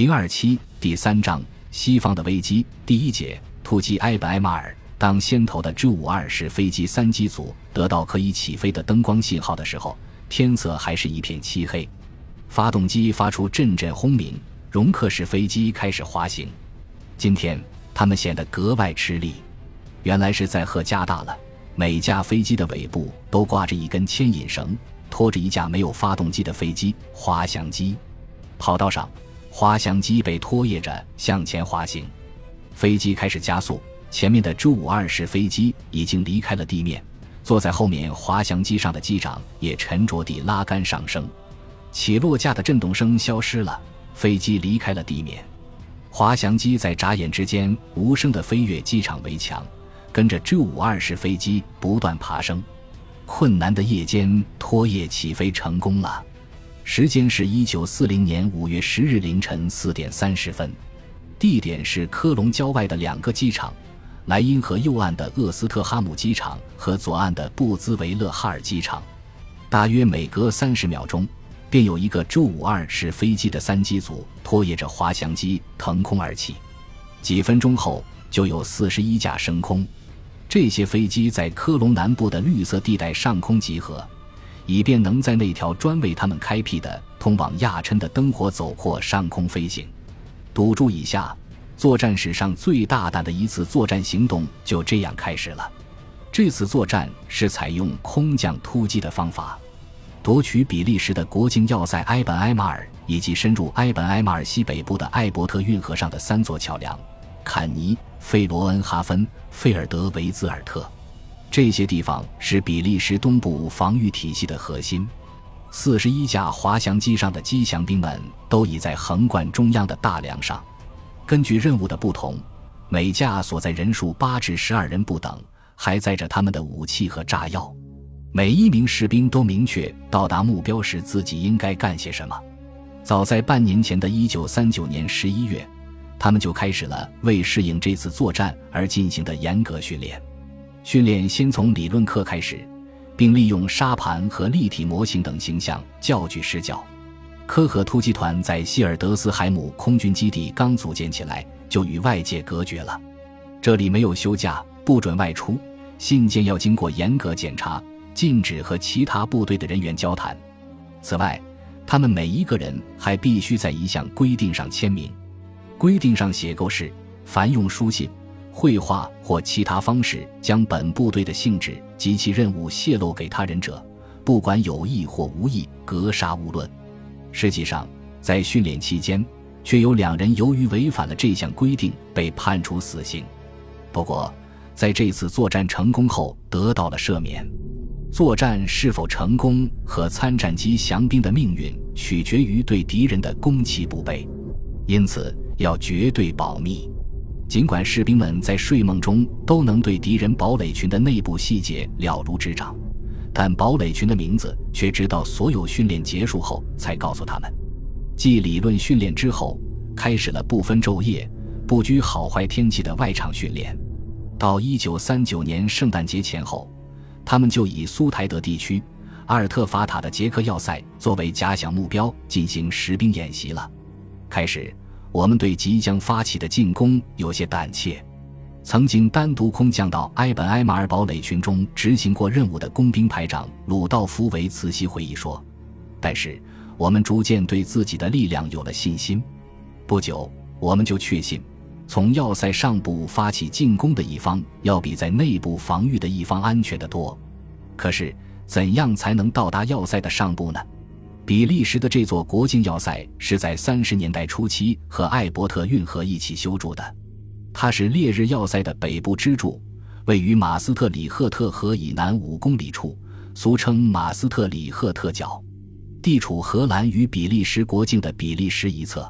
零二七第三章西方的危机第一节突击埃本埃马尔。当先头的 G 五二式飞机三机组得到可以起飞的灯光信号的时候，天色还是一片漆黑。发动机发出阵阵轰鸣，容克式飞机开始滑行。今天它们显得格外吃力，原来是载荷加大了。每架飞机的尾部都挂着一根牵引绳，拖着一架没有发动机的飞机——滑翔机。跑道上，滑翔机被拖曳着向前滑行，飞机开始加速。前面的 G 五二式飞机已经离开了地面，坐在后面滑翔机上的机长也沉着地拉杆上升，起落架的震动声消失了，飞机离开了地面，滑翔机在眨眼之间无声地飞越机场围墙，跟着 G 五二式飞机不断爬升。困难的夜间拖曳起飞成功了，时间是一九四零年五月十日凌晨四点三十分，地点是科隆郊外的两个机场。莱茵河右岸的厄斯特哈姆机场和左岸的布兹维勒哈尔机场，大约每隔三十秒钟，便有一个 J 五二式飞机的三机组拖曳着滑翔机腾空而起。几分钟后，就有四十一架升空。这些飞机在科隆南部的绿色地带上空集合，以便能在那条专为他们开辟的通往亚琛的灯火走廓上空飞行。赌注以下。作战史上最大胆的一次作战行动就这样开始了。这次作战是采用空降突击的方法，夺取比利时的国境要塞埃本埃马尔，以及深入埃本埃马尔西北部的艾伯特运河上的三座桥梁——坎尼、费罗恩哈芬、费尔德维兹尔特。这些地方是比利时东部防御体系的核心。四十一架滑翔机上的机降兵们都倚在横贯中央的大梁上。根据任务的不同，每架所在人数八至十二人不等，还载着他们的武器和炸药。每一名士兵都明确到达目标时自己应该干些什么。早在半年前的一九三九年十一月，他们就开始了为适应这次作战而进行的严格训练。训练先从理论课开始，并利用沙盘和立体模型等形象教具施教。科赫突击团在希尔德斯海姆空军基地刚组建起来，就与外界隔绝了。这里没有休假，不准外出，信件要经过严格检查，禁止和其他部队的人员交谈。此外，他们每一个人还必须在一项规定上签名。规定上写够是：凡用书信、绘画或其他方式将本部队的性质及其任务泄露给他人者，不管有意或无意，格杀勿论。实际上，在训练期间，却有两人由于违反了这项规定被判处死刑。不过，在这次作战成功后，得到了赦免。作战是否成功和参战机降兵的命运取决于对敌人的攻其不备，因此要绝对保密。尽管士兵们在睡梦中都能对敌人堡垒群的内部细节了如指掌。但堡垒群的名字却直到所有训练结束后才告诉他们。继理论训练之后，开始了不分昼夜、不拘好坏天气的外场训练。到一九三九年圣诞节前后，他们就以苏台德地区、阿尔特法塔的捷克要塞作为假想目标进行实兵演习了。开始，我们对即将发起的进攻有些胆怯。曾经单独空降到埃本埃马尔堡垒群中执行过任务的工兵排长鲁道夫·维茨西回忆说：“但是我们逐渐对自己的力量有了信心。不久，我们就确信，从要塞上部发起进攻的一方要比在内部防御的一方安全得多。可是，怎样才能到达要塞的上部呢？比利时的这座国境要塞是在三十年代初期和艾伯特运河一起修筑的。”它是烈日要塞的北部支柱，位于马斯特里赫特河以南五公里处，俗称马斯特里赫特角，地处荷兰与比利时国境的比利时一侧。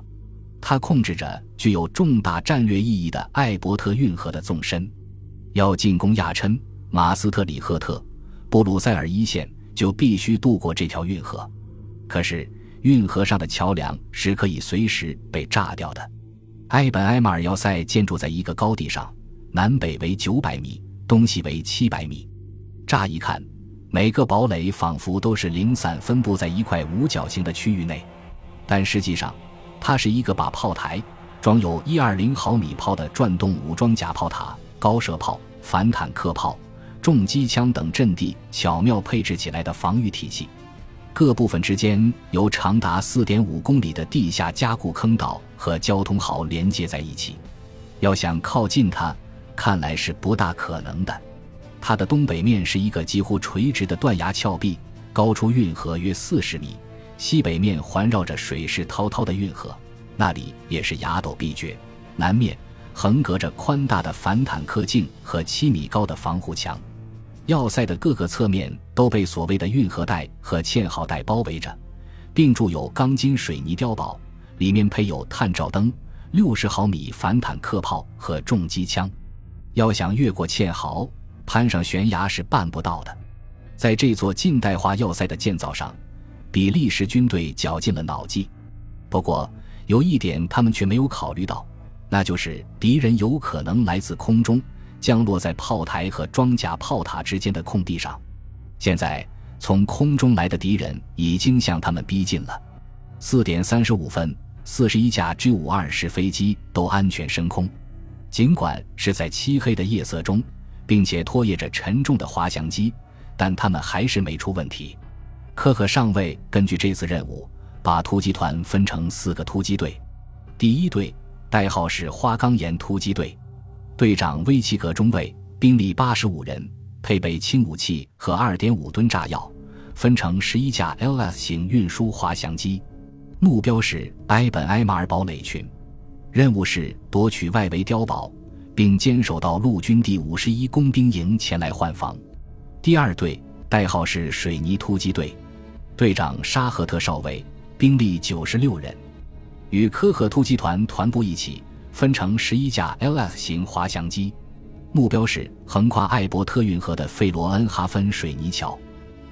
它控制着具有重大战略意义的艾伯特运河的纵深。要进攻亚琛、马斯特里赫特、布鲁塞尔一线，就必须渡过这条运河。可是，运河上的桥梁是可以随时被炸掉的。埃本埃马尔要塞建筑在一个高地上，南北为九百米，东西为七百米。乍一看，每个堡垒仿佛都是零散分布在一块五角形的区域内，但实际上，它是一个把炮台装有一二零毫米炮的转动武装甲炮塔、高射炮、反坦克炮、重机枪等阵地巧妙配置起来的防御体系。各部分之间由长达四点五公里的地下加固坑道和交通壕连接在一起。要想靠近它，看来是不大可能的。它的东北面是一个几乎垂直的断崖峭壁，高出运河约四十米；西北面环绕着水势滔滔的运河，那里也是崖陡壁绝。南面横隔着宽大的反坦克镜和七米高的防护墙。要塞的各个侧面都被所谓的运河带和堑壕带包围着，并筑有钢筋水泥碉堡，里面配有探照灯、六十毫米反坦克炮和重机枪。要想越过堑壕，攀上悬崖是办不到的，在这座近代化要塞的建造上，比利时军队绞尽了脑筋。不过，有一点他们却没有考虑到，那就是敌人有可能来自空中，降落在炮台和装甲炮塔之间的空地上。现在，从空中来的敌人已经向他们逼近了。四点三十五分，四十一架 G 五二式飞机都安全升空，尽管是在漆黑的夜色中。并且拖曳着沉重的滑翔机，但他们还是没出问题。科克上尉根据这次任务，把突击团分成四个突击队。第一队代号是花岗岩突击队，队长威奇格中尉，兵力八十五人，配备轻武器和二点五吨炸药，分成十一架 LS 型运输滑翔机，目标是埃本埃马尔堡垒群，任务是夺取外围碉堡。并坚守到陆军第五十一工兵营前来换防。第二队代号是水泥突击队，队长沙赫特少尉，兵力九十六人，与科赫突击团团部一起，分成十一架 LS 型滑翔机，目标是横跨艾伯特运河的费罗恩哈芬水泥桥，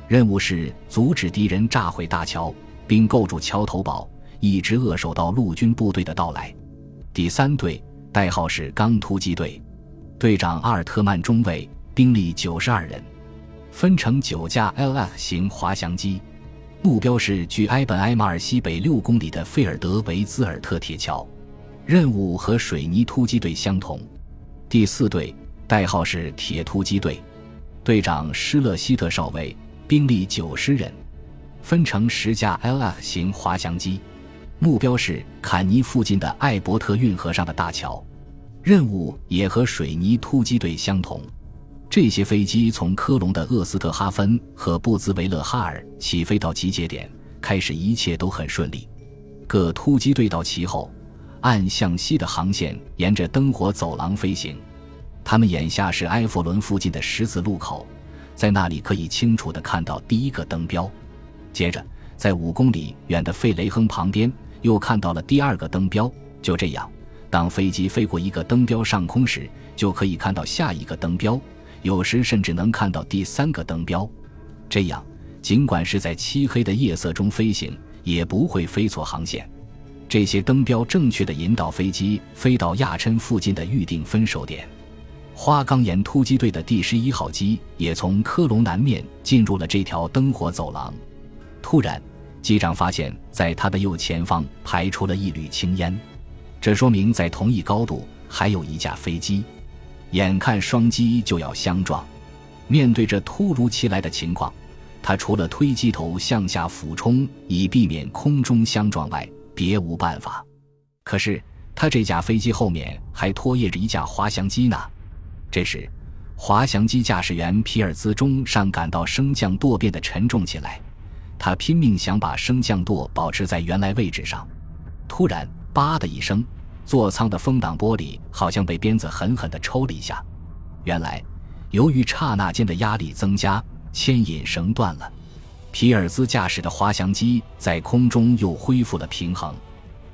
任务是阻止敌人炸毁大桥，并构筑桥头堡，一直扼守到陆军部队的到来。第三队。代号是钢突击队，队长阿尔特曼中尉，兵力九十二人，分成九架 LF 型滑翔机，目标是距埃本埃马尔西北六公里的费尔德维兹尔特铁桥，任务和水泥突击队相同。第四队代号是铁突击队，队长施勒希特少尉，兵力九十人，分成十架 LF 型滑翔机。目标是坎尼附近的艾伯特运河上的大桥，任务也和水泥突击队相同。这些飞机从科隆的厄斯特哈芬和布兹维勒哈尔起飞到集结点，开始一切都很顺利。各突击队到齐后，按向西的航线沿着灯火走廊飞行。他们眼下是埃弗伦附近的十字路口，在那里可以清楚地看到第一个灯标。接着，在五公里远的费雷亨旁边。又看到了第二个灯标。就这样，当飞机飞过一个灯标上空时，就可以看到下一个灯标，有时甚至能看到第三个灯标。这样，尽管是在漆黑的夜色中飞行，也不会飞错航线。这些灯标正确的引导飞机飞到亚琛附近的预定分手点。花岗岩突击队的第十一号机也从科隆南面进入了这条灯火走廊。突然。机长发现，在他的右前方排出了一缕青烟，这说明在同一高度还有一架飞机。眼看双机就要相撞，面对着突如其来的情况，他除了推机头向下俯冲以避免空中相撞外，别无办法。可是他这架飞机后面还拖曳着一架滑翔机呢。这时，滑翔机驾驶员皮尔兹中上感到升降舵变得沉重起来。他拼命想把升降舵保持在原来位置上，突然“叭”的一声，座舱的风挡玻璃好像被鞭子狠狠地抽了一下。原来，由于刹那间的压力增加，牵引绳断了。皮尔兹驾驶的滑翔机在空中又恢复了平衡。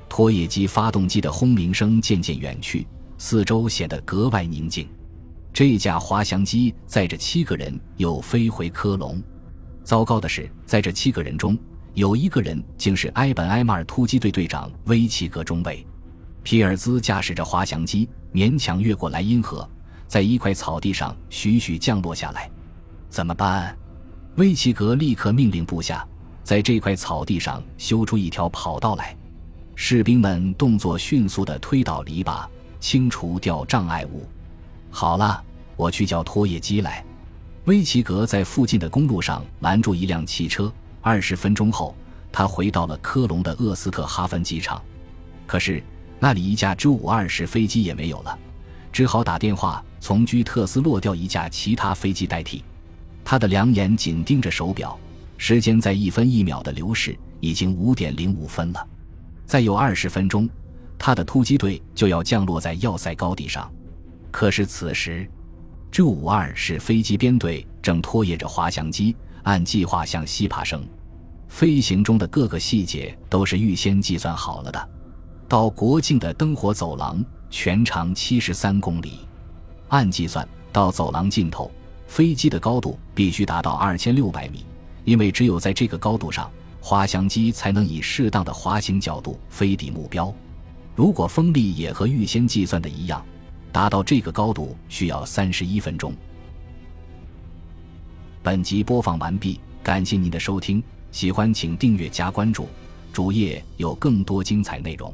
拖曳机发动机的轰鸣声渐渐远去，四周显得格外宁静。这架滑翔机载着七个人又飞回科隆。糟糕的是，在这七个人中，有一个人竟是埃本埃马尔突击队队长威奇格中尉。皮尔兹驾驶着滑翔机勉强越过莱茵河，在一块草地上徐徐降落下来。怎么办？威奇格立刻命令部下在这块草地上修出一条跑道来。士兵们动作迅速地推倒篱笆，清除掉障碍物。好了，我去叫拖曳机来。威奇格在附近的公路上拦住一辆汽车。二十分钟后，他回到了科隆的厄斯特哈芬机场。可是那里一架 J-52 式飞机也没有了，只好打电话从居特斯落调一架其他飞机代替。他的两眼紧盯着手表，时间在一分一秒的流逝，已经五点零五分了。再有二十分钟，他的突击队就要降落在要塞高地上。可是此时，J-52 式飞机编队正拖曳着滑翔机，按计划向西爬升。飞行中的各个细节都是预先计算好了的。到国境的灯火走廊全长七十三公里，按计算，到走廊尽头，飞机的高度必须达到二千六百米，因为只有在这个高度上，滑翔机才能以适当的滑行角度飞抵目标。如果风力也和预先计算的一样。达到这个高度需要三十一分钟。本集播放完毕，感谢您的收听，喜欢请订阅加关注，主页有更多精彩内容。